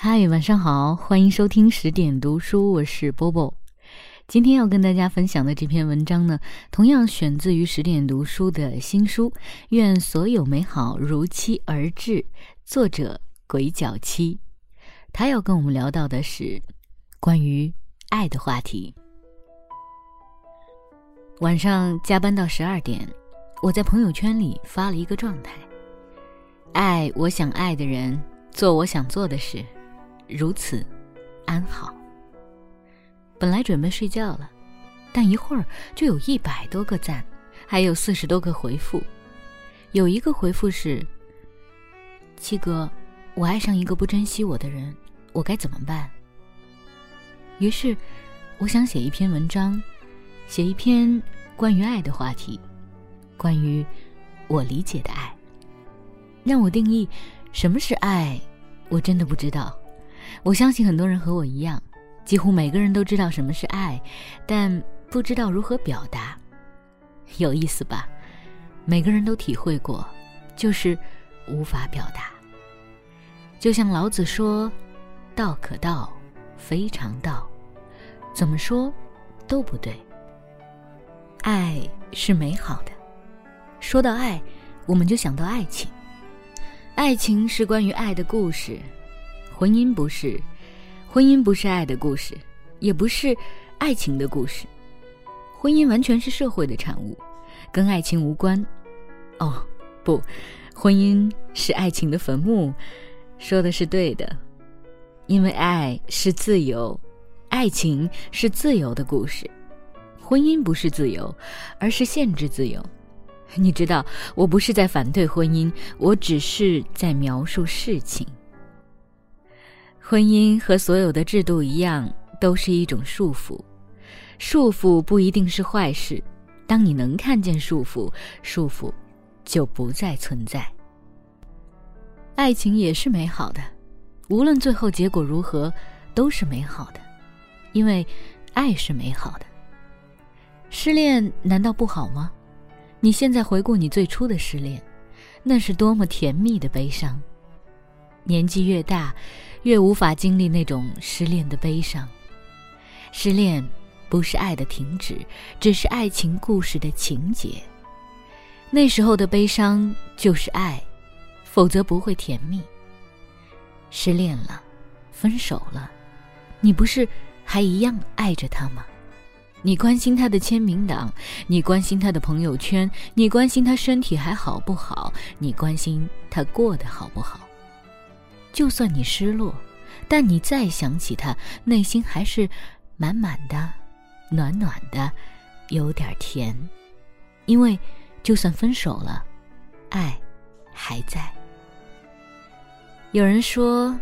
嗨，晚上好，欢迎收听十点读书，我是波波。今天要跟大家分享的这篇文章呢，同样选自于十点读书的新书《愿所有美好如期而至》，作者鬼脚七。他要跟我们聊到的是关于爱的话题。晚上加班到十二点，我在朋友圈里发了一个状态：爱我想爱的人，做我想做的事，如此安好。本来准备睡觉了，但一会儿就有一百多个赞，还有四十多个回复。有一个回复是：“七哥，我爱上一个不珍惜我的人，我该怎么办？”于是，我想写一篇文章，写一篇关于爱的话题，关于我理解的爱。让我定义什么是爱，我真的不知道。我相信很多人和我一样。几乎每个人都知道什么是爱，但不知道如何表达。有意思吧？每个人都体会过，就是无法表达。就像老子说：“道可道，非常道。”怎么说都不对。爱是美好的。说到爱，我们就想到爱情。爱情是关于爱的故事，婚姻不是。婚姻不是爱的故事，也不是爱情的故事。婚姻完全是社会的产物，跟爱情无关。哦，不，婚姻是爱情的坟墓，说的是对的。因为爱是自由，爱情是自由的故事。婚姻不是自由，而是限制自由。你知道，我不是在反对婚姻，我只是在描述事情。婚姻和所有的制度一样，都是一种束缚。束缚不一定是坏事。当你能看见束缚，束缚就不再存在。爱情也是美好的，无论最后结果如何，都是美好的，因为爱是美好的。失恋难道不好吗？你现在回顾你最初的失恋，那是多么甜蜜的悲伤。年纪越大。越无法经历那种失恋的悲伤。失恋不是爱的停止，只是爱情故事的情节。那时候的悲伤就是爱，否则不会甜蜜。失恋了，分手了，你不是还一样爱着他吗？你关心他的签名档，你关心他的朋友圈，你关心他身体还好不好，你关心他过得好不好。就算你失落，但你再想起他，内心还是满满的、暖暖的，有点甜。因为就算分手了，爱还在。有人说，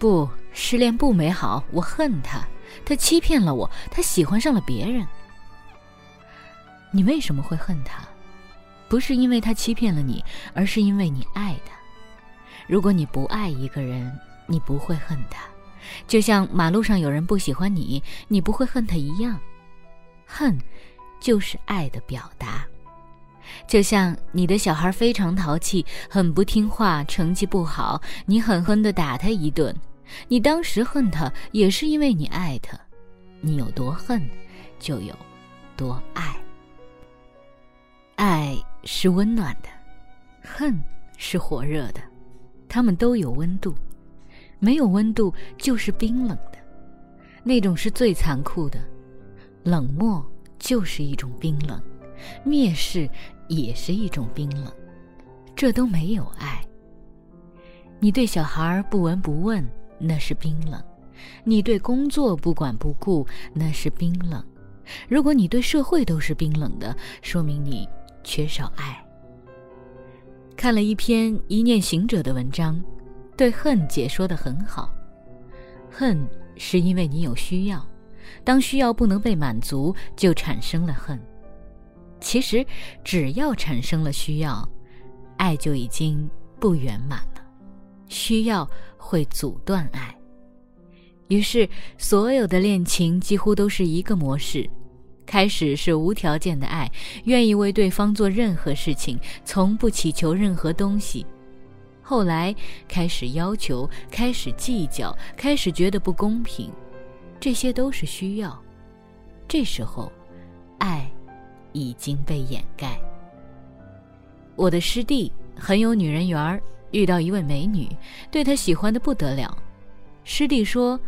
不，失恋不美好，我恨他，他欺骗了我，他喜欢上了别人。你为什么会恨他？不是因为他欺骗了你，而是因为你爱他。如果你不爱一个人，你不会恨他，就像马路上有人不喜欢你，你不会恨他一样。恨，就是爱的表达。就像你的小孩非常淘气，很不听话，成绩不好，你狠狠地打他一顿，你当时恨他，也是因为你爱他。你有多恨，就有多爱。爱是温暖的，恨是火热的。他们都有温度，没有温度就是冰冷的，那种是最残酷的。冷漠就是一种冰冷，蔑视也是一种冰冷，这都没有爱。你对小孩不闻不问，那是冰冷；你对工作不管不顾，那是冰冷。如果你对社会都是冰冷的，说明你缺少爱。看了一篇一念行者的文章，对恨解说的很好。恨是因为你有需要，当需要不能被满足，就产生了恨。其实，只要产生了需要，爱就已经不圆满了。需要会阻断爱，于是所有的恋情几乎都是一个模式。开始是无条件的爱，愿意为对方做任何事情，从不祈求任何东西。后来开始要求，开始计较，开始觉得不公平，这些都是需要。这时候，爱已经被掩盖。我的师弟很有女人缘儿，遇到一位美女，对他喜欢的不得了。师弟说：“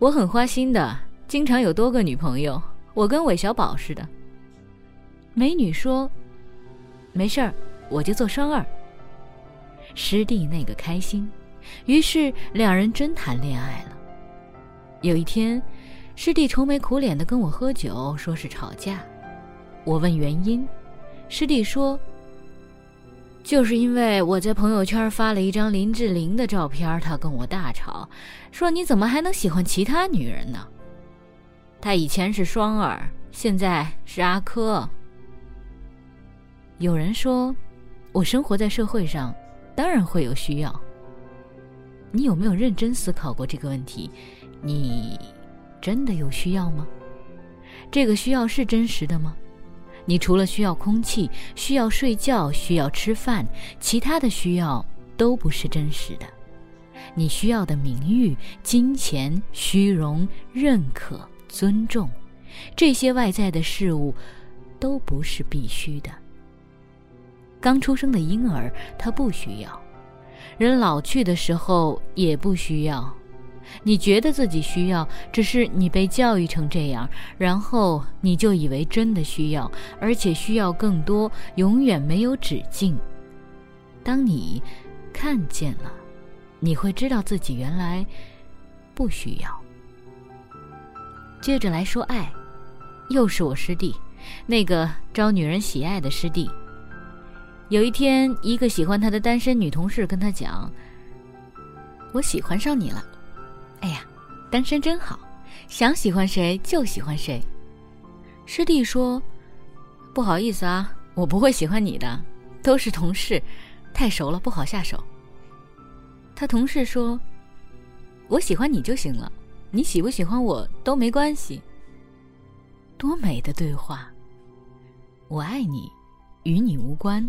我很花心的，经常有多个女朋友，我跟韦小宝似的。”美女说：“没事儿，我就做双儿。”师弟那个开心，于是两人真谈恋爱了。有一天，师弟愁眉苦脸的跟我喝酒，说是吵架。我问原因，师弟说：“就是因为我在朋友圈发了一张林志玲的照片，他跟我大吵，说你怎么还能喜欢其他女人呢？他以前是双儿，现在是阿珂。”有人说，我生活在社会上，当然会有需要。你有没有认真思考过这个问题？你真的有需要吗？这个需要是真实的吗？你除了需要空气、需要睡觉、需要吃饭，其他的需要都不是真实的。你需要的名誉、金钱、虚荣、认可、尊重，这些外在的事物，都不是必须的。刚出生的婴儿，他不需要；人老去的时候也不需要。你觉得自己需要，只是你被教育成这样，然后你就以为真的需要，而且需要更多，永远没有止境。当你看见了，你会知道自己原来不需要。接着来说爱，又是我师弟，那个招女人喜爱的师弟。有一天，一个喜欢他的单身女同事跟他讲：“我喜欢上你了。”哎呀，单身真好，想喜欢谁就喜欢谁。师弟说：“不好意思啊，我不会喜欢你的，都是同事，太熟了不好下手。”他同事说：“我喜欢你就行了，你喜不喜欢我都没关系。”多美的对话！我爱你，与你无关。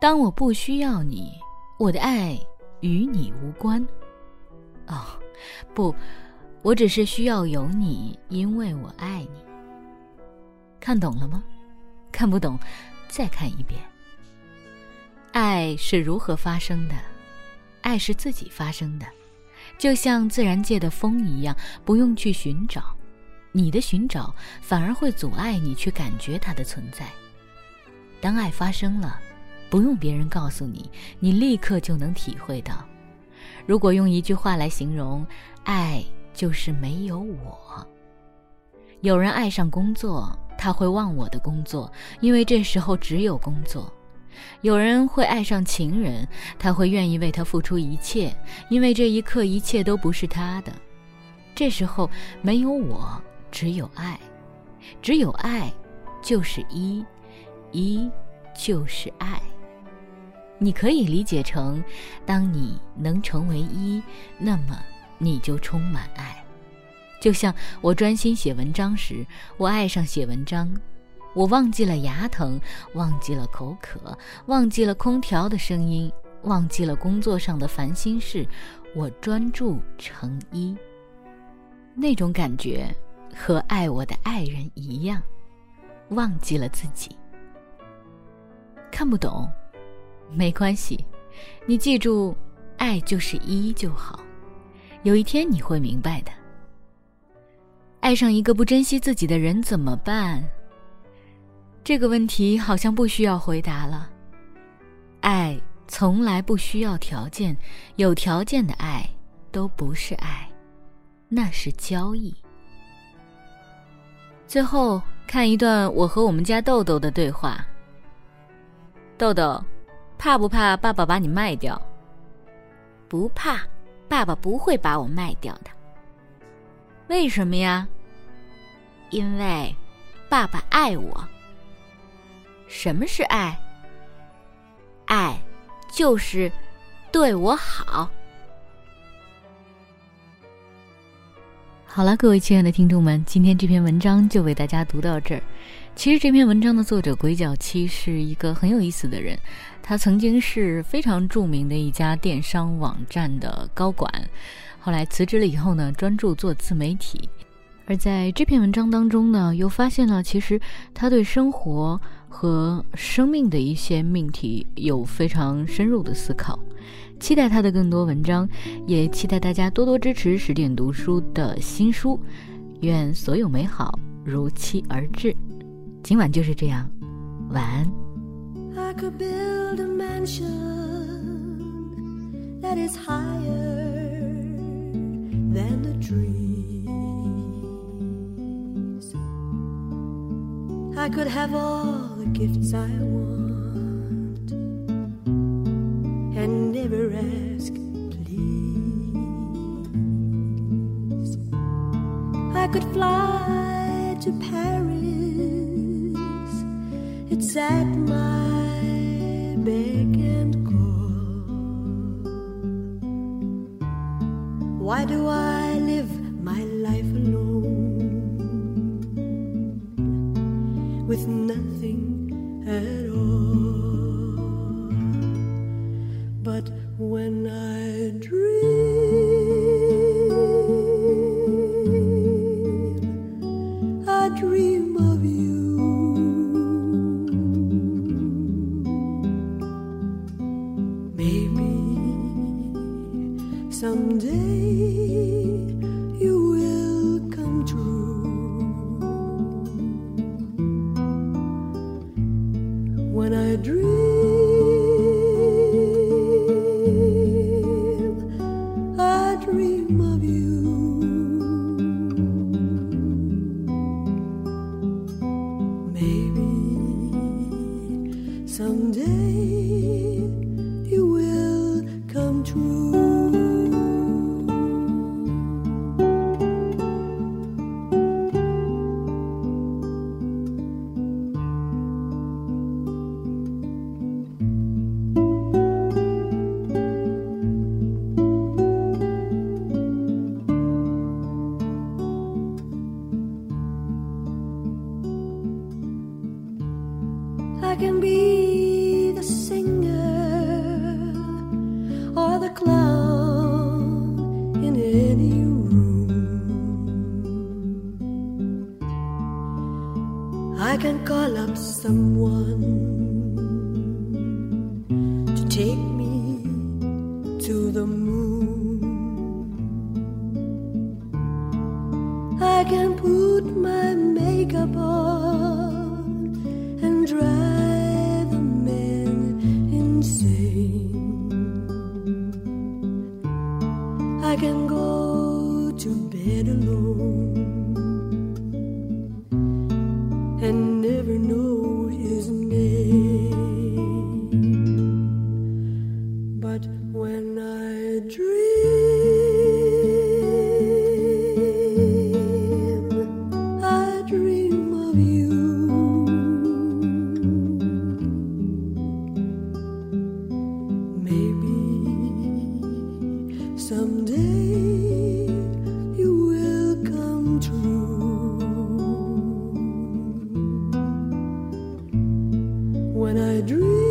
当我不需要你，我的爱与你无关。哦，不，我只是需要有你，因为我爱你。看懂了吗？看不懂，再看一遍。爱是如何发生的？爱是自己发生的，就像自然界的风一样，不用去寻找。你的寻找反而会阻碍你去感觉它的存在。当爱发生了。不用别人告诉你，你立刻就能体会到。如果用一句话来形容，爱就是没有我。有人爱上工作，他会忘我的工作，因为这时候只有工作；有人会爱上情人，他会愿意为他付出一切，因为这一刻一切都不是他的。这时候没有我，只有爱，只有爱，就是一，一就是爱。你可以理解成，当你能成为一，那么你就充满爱。就像我专心写文章时，我爱上写文章，我忘记了牙疼，忘记了口渴，忘记了空调的声音，忘记了工作上的烦心事，我专注成一。那种感觉和爱我的爱人一样，忘记了自己。看不懂。没关系，你记住，爱就是一就好。有一天你会明白的。爱上一个不珍惜自己的人怎么办？这个问题好像不需要回答了。爱从来不需要条件，有条件的爱都不是爱，那是交易。最后看一段我和我们家豆豆的对话。豆豆。怕不怕爸爸把你卖掉？不怕，爸爸不会把我卖掉的。为什么呀？因为爸爸爱我。什么是爱？爱就是对我好。好了，各位亲爱的听众们，今天这篇文章就为大家读到这儿。其实这篇文章的作者鬼脚七是一个很有意思的人，他曾经是非常著名的一家电商网站的高管，后来辞职了以后呢，专注做自媒体。而在这篇文章当中呢，又发现了其实他对生活和生命的一些命题有非常深入的思考。期待他的更多文章，也期待大家多多支持十点读书的新书。愿所有美好如期而至。今晚就是这样，晚安。And never ask please. I could fly to Paris, it's at my beck and to the moon. I can put When I dream,